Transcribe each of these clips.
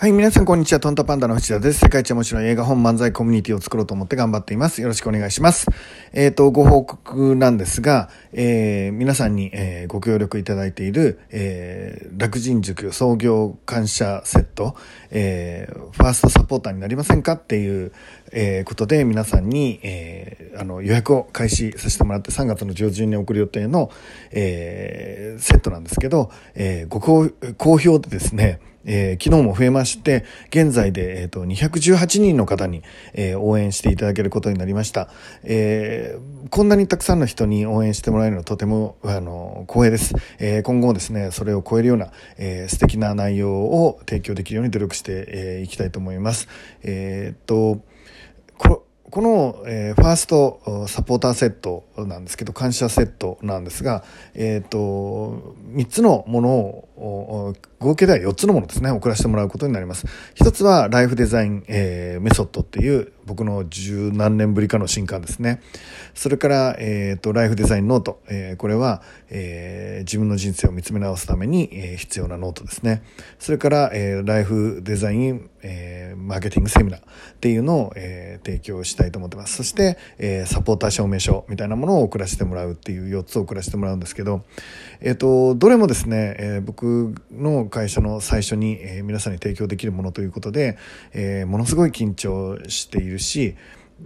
はい、皆さんこんにちは。トントパンダの藤田です。世界一面白い映画本漫才コミュニティを作ろうと思って頑張っています。よろしくお願いします。えっ、ー、と、ご報告なんですが、えー、皆さんに、えー、ご協力いただいている、えー、楽人塾創業感謝セット、えー、ファーストサポーターになりませんかっていう、えー、ことで皆さんに、えー、あの予約を開始させてもらって3月の上旬に送る予定の、えー、セットなんですけど、えー、ご好評でですね、えー、昨日も増えまして、現在で、えーと、218人の方に、えー、応援していただけることになりました、えー、こんなにたくさんの人に応援してもらえるのはとてもあの光栄です、え、今後もですねそれを超えるような、え、素敵な内容を提供できるように努力してい、えー、きたいと思います。えっ、とここの、えー、ファーストサポーターセットなんですけど感謝セットなんですが、えーと、3つのものを合計では4つのものですね送らせてもらうことになります。一つはライフデザイン、えー、メソッドっていう僕の十何年ぶりかの新刊ですね。それから、えーと、ライフデザインノート、えー、これは、えー、自分の人生を見つめ直すために、えー、必要なノートですね。それから、えー、ライフデザイン、えー、マーケティングセミナーっていうのを、えー、提供したいと思ってます。そして、えー、サポーター証明書みたいなものを送らせてもらうっていう4つを送らせてもらうんですけど、えっ、ー、とどれもですね、えー、僕の会社の最初に、えー、皆さんに提供できるものということで、えー、ものすごい緊張しているし、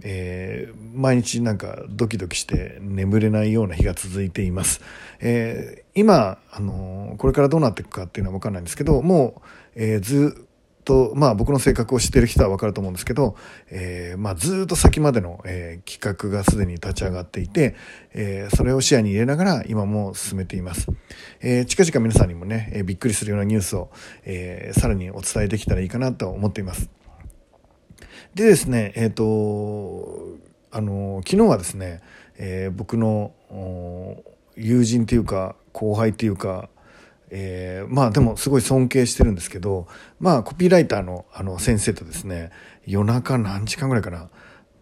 えー、毎日なんかドキドキして眠れないような日が続いています。えー、今、あのー、これからどうなっていくかっていうのは分かんないんですけど、もう、えー、ずと、まあ僕の性格を知ってる人はわかると思うんですけど、え、まあずっと先までの、え、企画がすでに立ち上がっていて、え、それを視野に入れながら今も進めています。え、近々皆さんにもね、え、びっくりするようなニュースを、え、さらにお伝えできたらいいかなと思っています。でですね、えっ、ー、と、あの、昨日はですね、えー、僕の友人というか後輩というかえー、まあでもすごい尊敬してるんですけどまあコピーライターのあの先生とですね夜中何時間ぐらいかな、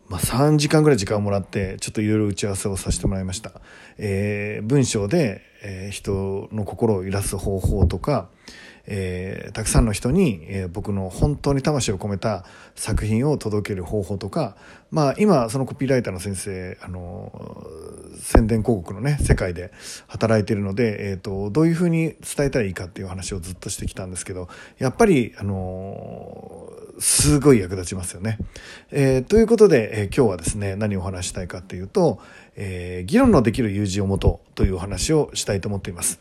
まあ、3時間ぐらい時間をもらってちょっといろいろ打ち合わせをさせてもらいました、えー、文章で、えー、人の心を揺らす方法とかえー、たくさんの人に、えー、僕の本当に魂を込めた作品を届ける方法とか、まあ、今そのコピーライターの先生あの宣伝広告のね世界で働いているので、えーと、どういうふうに伝えたらいいかっていう話をずっとしてきたんですけどやっぱりあのすごい役立ちますよね。えー、ということで、えー、今日はですね何をお話したいかっていうと、えー、議論のできる友人を持とというお話をしたいと思っています。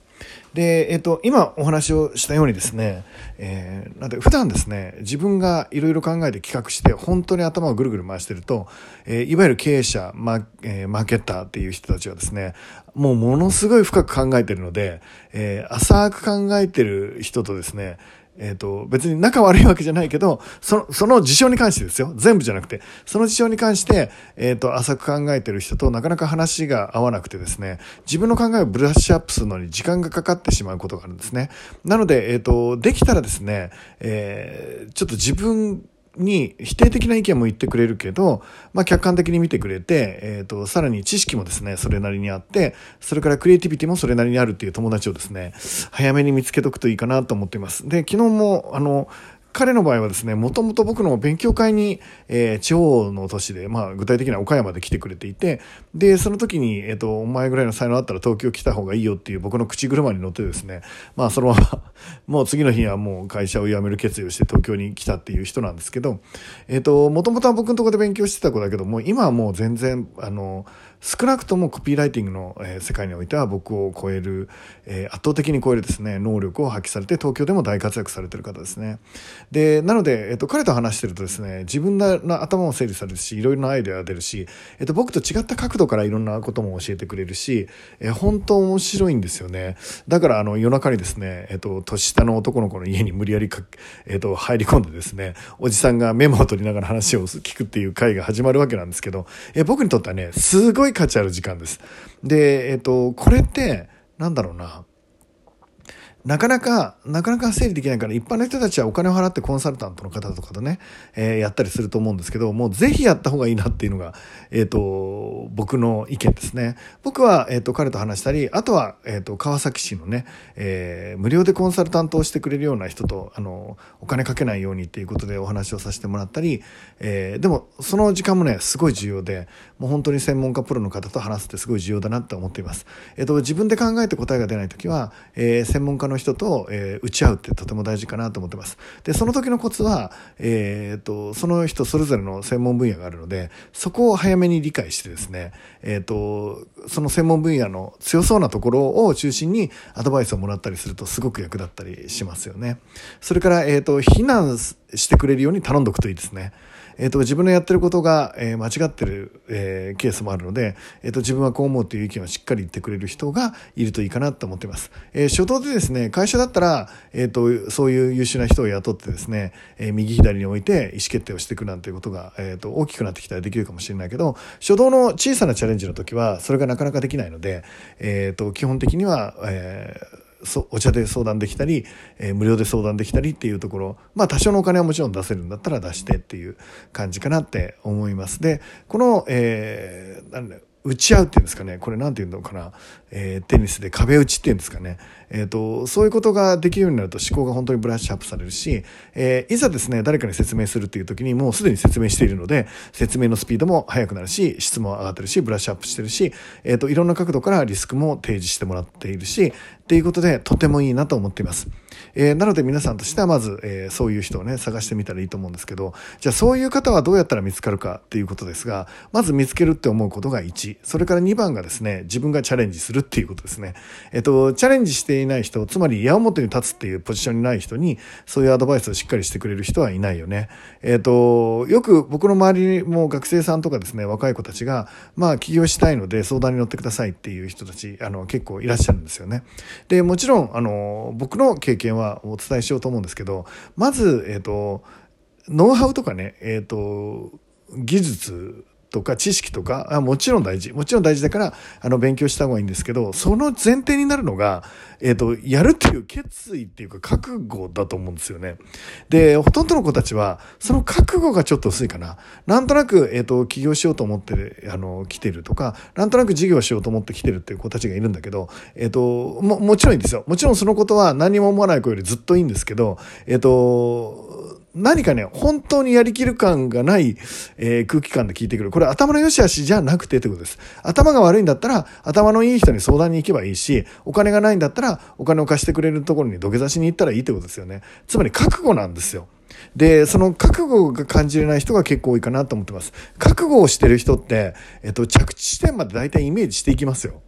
で、えっ、と、今お話をしたようにですね、えー、なんで普段ですね、自分がいろいろ考えて企画して、本当に頭をぐるぐる回してると、えー、いわゆる経営者、マ,、えー、マーケッターっていう人たちはですね、もうものすごい深く考えてるので、えー、浅く考えてる人とですね、えっ、ー、と、別に仲悪いわけじゃないけど、その、その事象に関してですよ。全部じゃなくて、その事象に関して、えっ、ー、と、浅く考えてる人となかなか話が合わなくてですね、自分の考えをブラッシュアップするのに時間がかかってしまうことがあるんですね。なので、えっ、ー、と、できたらですね、えー、ちょっと自分に否定的な意見も言ってくれるけど、まあ、客観的に見てくれて、えっ、ー、と、さらに知識もですね、それなりにあって、それからクリエイティビティもそれなりにあるっていう友達をですね、早めに見つけとくといいかなと思っています。で、昨日も、あの、彼の場合はですね、もともと僕の勉強会に、えー、地方の都市で、まあ、具体的には岡山で来てくれていて、で、その時に、えっ、ー、と、お前ぐらいの才能あったら東京来た方がいいよっていう僕の口車に乗ってですね、まあ、そのまま もう次の日にはもう会社を辞める決意をして東京に来たっていう人なんですけど、えっ、ー、と、もともとは僕のところで勉強してた子だけども、今はもう全然、あの、少なくともコピーライティングの、え世界においては僕を超える、え圧倒的に超えるですね、能力を発揮されて東京でも大活躍されてる方ですね。で、なので、えっと、彼と話してるとですね、自分の頭も整理されるし、いろいろなアイデアが出るし、えっと、僕と違った角度からいろんなことも教えてくれるし、え本当面白いんですよね。だから、あの、夜中にですね、えっと、年下の男の子の家に無理やりか、えっと、入り込んでですね、おじさんがメモを取りながら話を聞くっていう会が始まるわけなんですけど、え僕にとってはね、すごい価値ある時間です。で、えっ、と、これって、なんだろうな。なかなか、なかなか整理できないから、一般の人たちはお金を払ってコンサルタントの方とかとね、えー、やったりすると思うんですけど、もうぜひやった方がいいなっていうのが、えっ、ー、と、僕の意見ですね。僕は、えっ、ー、と、彼と話したり、あとは、えっ、と、川崎市のね、え無料でコンサルタントをしてくれるような人と、あの、お金かけないようにっていうことでお話をさせてもらったり、えでも、その時間もね、すごい重要で、もう本当に専門家プロの方と話すってすごい重要だなって思っています。えっ、と、自分で考えて答えが出ないときは、え専門家のの人と、えー、打ち合うってとても大事かなと思ってます。で、その時のコツは、えー、っと、その人それぞれの専門分野があるので、そこを早めに理解してですね、えー、っと、その専門分野の強そうなところを中心にアドバイスをもらったりするとすごく役立ったりしますよね。それから、えっと、避難してくれるように頼んどくといいですね。えっ、と、自分のやってることが、え、間違ってる、え、ケースもあるので、えっ、と、自分はこう思うという意見をしっかり言ってくれる人がいるといいかなと思っています。え初動でですね、会社だったら、えっ、と、そういう優秀な人を雇ってですね、え右左に置いて意思決定をしていくなんていうことが、えっ、と、大きくなってきたらできるかもしれないけど、初動の小さなチャレンジの時は、それがなかなかできないので、えっ、と、基本的には、えーそお茶で相談できたり、えー、無料で相談できたりっていうところ、まあ多少のお金はもちろん出せるんだったら出してっていう感じかなって思います。で、この、えー、なんだ打ち合うっていうんですかね。これなんて言うのかな。えー、テニスで壁打ちっていうんですかね。えっ、ー、と、そういうことができるようになると思考が本当にブラッシュアップされるし、えー、いざですね、誰かに説明するっていう時にもうすでに説明しているので、説明のスピードも速くなるし、質も上がってるし、ブラッシュアップしてるし、えっ、と、いろんな角度からリスクも提示してもらっているし、っていうことで、とてもいいなと思っています。えー、なので皆さんとしてはまず、えー、そういう人をね、探してみたらいいと思うんですけど、じゃあそういう方はどうやったら見つかるかっていうことですが、まず見つけるって思うことが1、それから2番がですね、自分がチャレンジするっていうことですね。えっ、と、チャレンジしていない人、つまり矢面に立つっていうポジションにない人に、そういうアドバイスをしっかりしてくれる人はいないよね。えっ、と、よく僕の周りにも学生さんとかですね、若い子たちが、まあ起業したいので相談に乗ってくださいっていう人たち、あの、結構いらっしゃるんですよね。で、もちろん、あの、僕の経験はお伝えしようと思うんですけど、まず、えー、と、ノウハウとかね、えっ、と、技術とか知識とか、もちろん大事。もちろん大事だから、あの、勉強した方がいいんですけど、その前提になるのが、えっ、ー、と、やるっていう決意っていうか覚悟だと思うんですよね。で、ほとんどの子たちは、その覚悟がちょっと薄いかな。なんとなく、えっ、ー、と、起業しようと思って、あの、来てるとか、なんとなく事業しようと思って来てるっていう子たちがいるんだけど、えっ、ー、と、も、もちろんいいんですよ。もちろんそのことは何も思わない子よりずっといいんですけど、えっ、と、何かね、本当にやりきる感がない、えー、空気感で聞いてくる。これ頭の良し悪しじゃなくてってことです。頭が悪いんだったら、頭のいい人に相談に行けばいいし、お金がないんだったら、お金を貸してくれるところに土下座しに行ったらいいってことですよね。つまり覚悟なんですよ。で、その覚悟が感じれない人が結構多いかなと思ってます。覚悟をしてる人って、えっと、着地地点まで大体イメージしていきますよ。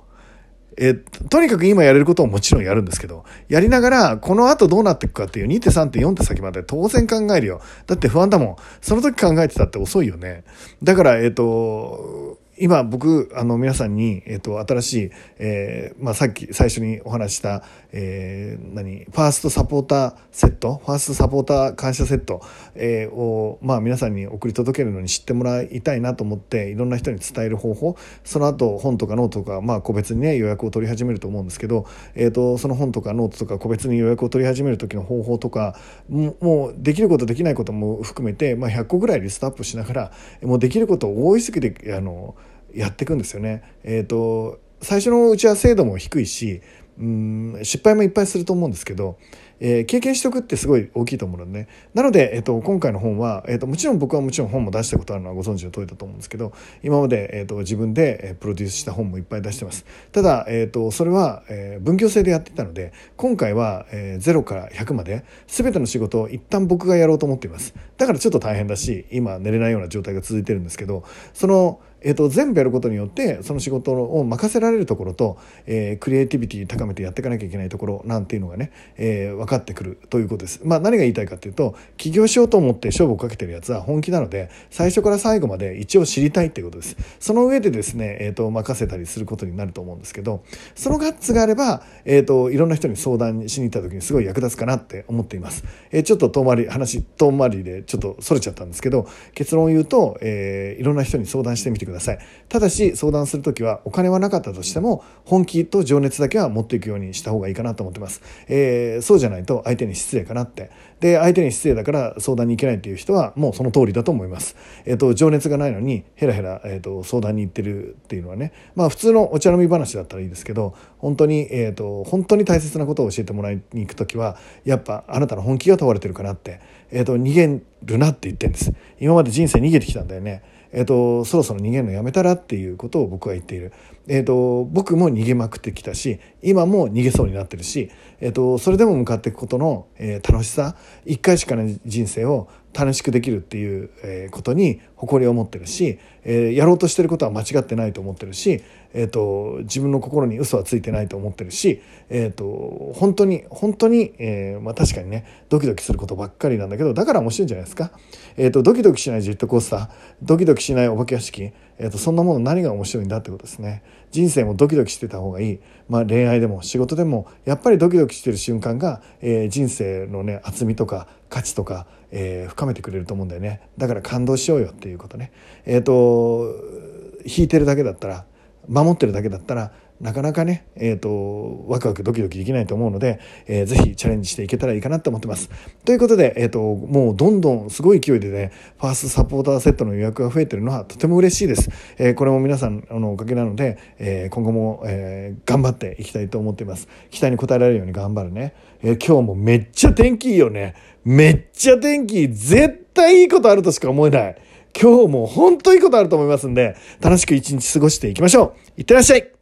えとにかく今やれることをもちろんやるんですけど、やりながら、この後どうなっていくかっていう2手3手4手先まで当然考えるよ。だって不安だもん。その時考えてたって遅いよね。だから、えっ、ー、と、今僕、あの皆さんに、えっ、と、新しい、えー、まあ、さっき最初にお話した、えー、何、ファーストサポーターセット、ファーストサポーター感謝セット、えー、を、まあ、皆さんに送り届けるのに知ってもらいたいなと思って、いろんな人に伝える方法、その後本とかノートとか、まあ、個別にね、予約を取り始めると思うんですけど、えっ、と、その本とかノートとか個別に予約を取り始める時の方法とか、もう、できることできないことも含めて、まあ、100個ぐらいリストアップしながら、もうできることを大急ぎで、あの、やっていくんですよね。えっ、ー、と、最初のうちは精度も低いし、うん失敗もいっぱいすると思うんですけど、えー、経験しておくってすごい大きいと思うのでね。なので、えっ、と、今回の本は、えっ、と、もちろん僕はもちろん本も出したことあるのはご存知の通りだと思うんですけど、今まで、えっ、と、自分でプロデュースした本もいっぱい出してます。ただ、えっ、と、それは、え分業制でやってたので、今回は、え0から100まで、全ての仕事を一旦僕がやろうと思っています。だからちょっと大変だし、今寝れないような状態が続いてるんですけど、その、えっと、全部やることによってその仕事を任せられるところと、えー、クリエイティビティ高めてやっていかなきゃいけないところなんていうのがね、えー、分かかってくるということです。まあ何が言いたいかっていうと、起業しようと思って勝負をかけてるやつは本気なので、最初から最後まで一応知りたいっていうことです。その上でですね、えっ、ー、と、任せたりすることになると思うんですけど、そのガッツがあれば、えっ、ー、と、いろんな人に相談しに行った時にすごい役立つかなって思っています。えー、ちょっと遠回り、話遠回りでちょっとそれちゃったんですけど、結論を言うと、えー、いろんな人に相談してみてください。ただし、相談する時はお金はなかったとしても、本気と情熱だけは持っていくようにした方がいいかなと思ってます。えー、そうじゃないないと相手に失礼かなって。で、相手に失礼だから相談に行けないっていう人はもうその通りだと思います。えっ、ー、と、情熱がないのにヘラヘラ、えっ、ー、と、相談に行ってるっていうのはね、まあ普通のお茶飲み話だったらいいですけど、本当に、えっ、ー、と、本当に大切なことを教えてもらいに行く時は、やっぱあなたの本気が問われてるかなって、えっ、と、逃げるなって言ってるんです。今まで人生逃げてきたんだよね。えっ、と、そろそろ逃げるのやめたらっていうことを僕は言っている。えっ、と、僕も逃げまくってきたし、今も逃げそうになってるし、えっ、と、それでも向かっていくことの、えー、楽しさ、一回しかない人生を楽しくできるっていう、えことに誇りを持ってるし、え、やろうとしてることは間違ってないと思ってるし、えーと、自分の心に嘘はついてないと思ってるし、えーと、本当に本当に、えー、まあ、確かにねドキドキすることばっかりなんだけどだから面白いんじゃないですか、えーと、ドキドキしないジェットコースタードキドキしないお化け屋敷、えー、とそんなもの何が面白いんだってことですね。人生もドキドキしてた方がいい、まあ、恋愛でも仕事でもやっぱりドキドキしてる瞬間が、えー、人生のね厚みとか価値とか、えー、深めてくれると思うんだよね。だから感動しようよっていうことね。えっ、ー、と引いてるだけだったら守ってるだけだったらなかなかね、えっ、ー、と、ワクワクドキドキできないと思うので、えー、ぜひチャレンジしていけたらいいかなと思ってます。ということで、えっ、ー、と、もうどんどんすごい勢いでね、ファーストサポーターセットの予約が増えてるのはとても嬉しいです。えー、これも皆さんのおかげなので、えー、今後も、えー、頑張っていきたいと思っています。期待に応えられるように頑張るね。えー、今日もめっちゃ天気いいよね。めっちゃ天気いい。絶対いいことあるとしか思えない。今日も本当いいことあると思いますんで、楽しく一日過ごしていきましょう。いってらっしゃい